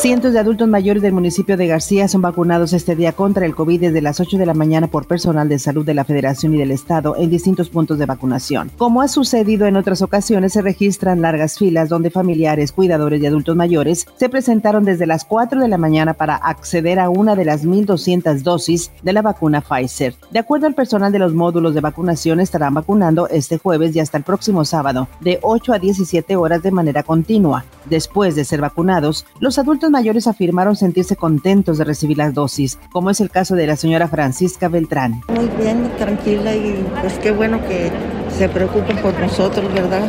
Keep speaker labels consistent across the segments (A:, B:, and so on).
A: Cientos de adultos mayores del municipio de García son vacunados este día contra el COVID desde las 8 de la mañana por personal de salud de la Federación y del Estado en distintos puntos de vacunación. Como ha sucedido en otras ocasiones, se registran largas filas donde familiares, cuidadores y adultos mayores se presentaron desde las 4 de la mañana para acceder a una de las 1.200 dosis de la vacuna Pfizer. De acuerdo al personal de los módulos de vacunación, estarán vacunando este jueves y hasta el próximo sábado, de 8 a 17 horas de manera continua. Después de ser vacunados, los adultos mayores afirmaron sentirse contentos de recibir las dosis, como es el caso de la señora Francisca Beltrán.
B: Muy bien, tranquila y pues qué bueno que se preocupen por nosotros, ¿verdad?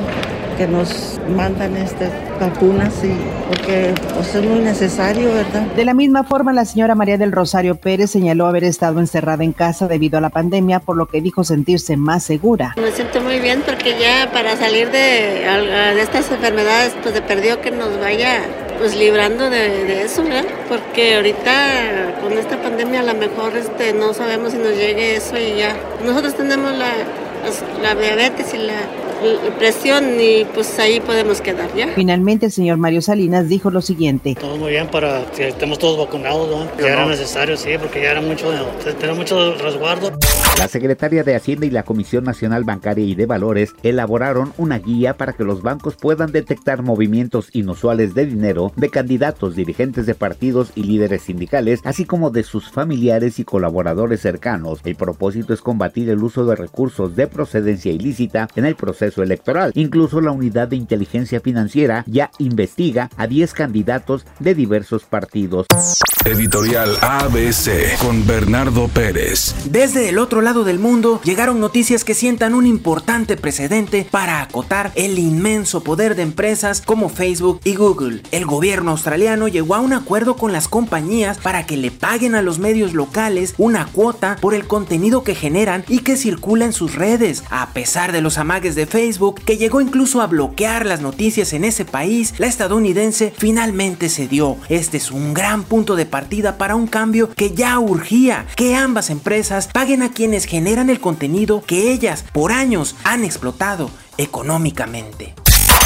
B: que nos mandan estas vacunas y porque pues, es muy necesario, ¿verdad?
A: De la misma forma, la señora María del Rosario Pérez señaló haber estado encerrada en casa debido a la pandemia, por lo que dijo sentirse más segura.
C: Me siento muy bien porque ya para salir de, de estas enfermedades, pues de perdió que nos vaya pues librando de, eso, ¿verdad? Porque ahorita con esta pandemia a lo mejor este, no sabemos si nos llegue eso y ya. Nosotros tenemos la, la diabetes y la presión y pues ahí podemos quedar, ¿ya?
A: Finalmente el señor Mario Salinas dijo lo siguiente.
D: Todo muy bien para que estemos todos vacunados, ¿no? Ya era necesario, sí, porque ya era mucho, tenemos mucho resguardo.
E: La Secretaría de Hacienda y la Comisión Nacional Bancaria y de Valores elaboraron una guía para que los bancos puedan detectar movimientos inusuales de dinero de candidatos, dirigentes de partidos y líderes sindicales, así como de sus familiares y colaboradores cercanos. El propósito es combatir el uso de recursos de procedencia ilícita en el proceso electoral. Incluso la unidad de inteligencia financiera ya investiga a 10 candidatos de diversos partidos.
F: Editorial ABC con Bernardo Pérez.
G: Desde el otro lado del mundo llegaron noticias que sientan un importante precedente para acotar el inmenso poder de empresas como Facebook y Google. El gobierno australiano llegó a un acuerdo con las compañías para que le paguen a los medios locales una cuota por el contenido que generan y que circula en sus redes. A pesar de los amagues de Facebook, que llegó incluso a bloquear las noticias en ese país, la estadounidense finalmente cedió. Este es un gran punto de partida para un cambio que ya urgía, que ambas empresas paguen a quienes generan el contenido que ellas por años han explotado económicamente.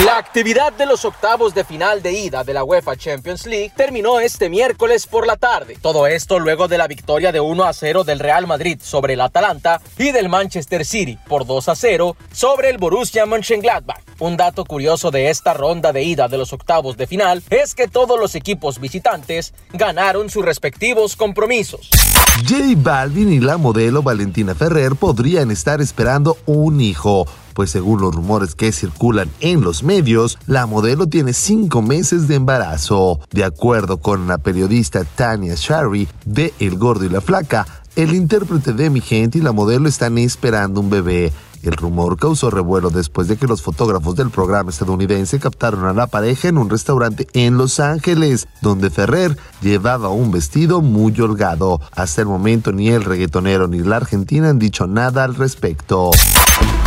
H: La actividad de los octavos de final de ida de la UEFA Champions League terminó este miércoles por la tarde. Todo esto luego de la victoria de 1 a 0 del Real Madrid sobre el Atalanta y del Manchester City por 2 a 0 sobre el Borussia Mönchengladbach. Un dato curioso de esta ronda de ida de los octavos de final es que todos los equipos visitantes ganaron sus respectivos compromisos.
I: J Balvin y la modelo Valentina Ferrer podrían estar esperando un hijo pues según los rumores que circulan en los medios, la modelo tiene cinco meses de embarazo. De acuerdo con la periodista Tania Shari de El Gordo y la Flaca, el intérprete de Mi Gente y la modelo están esperando un bebé. El rumor causó revuelo después de que los fotógrafos del programa estadounidense captaron a la pareja en un restaurante en Los Ángeles, donde Ferrer llevaba un vestido muy holgado. Hasta el momento ni el reggaetonero ni la argentina han dicho nada al respecto.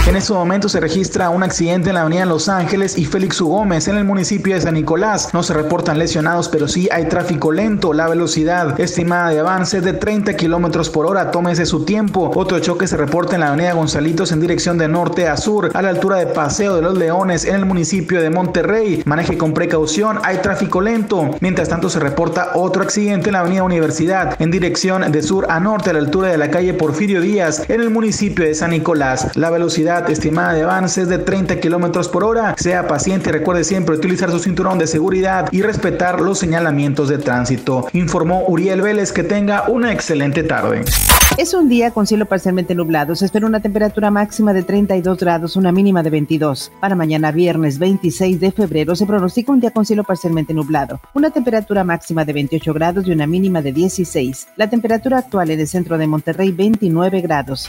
J: En este momento se registra un accidente en la avenida Los Ángeles y Félix U. Gómez en el municipio de San Nicolás. No se reportan lesionados, pero sí hay tráfico lento. La velocidad estimada de avance es de 30 kilómetros por hora. Tómese su tiempo. Otro choque se reporta en la avenida Gonzalitos en dirección de norte a sur, a la altura de Paseo de los Leones en el municipio de Monterrey. Maneje con precaución, hay tráfico lento. Mientras tanto, se reporta otro accidente en la avenida Universidad en dirección de sur a norte, a la altura de la calle Porfirio Díaz en el municipio de San Nicolás. La velocidad estimada de avance es de 30 kilómetros por hora. Sea paciente recuerde siempre utilizar su cinturón de seguridad y respetar los señalamientos de tránsito. Informó Uriel Vélez que tenga una excelente tarde.
A: Es un día con cielo parcialmente nublado. Se espera una temperatura máxima de 32 grados, una mínima de 22. Para mañana viernes 26 de febrero se pronostica un día con cielo parcialmente nublado. Una temperatura máxima de 28 grados y una mínima de 16. La temperatura actual en el centro de Monterrey 29 grados.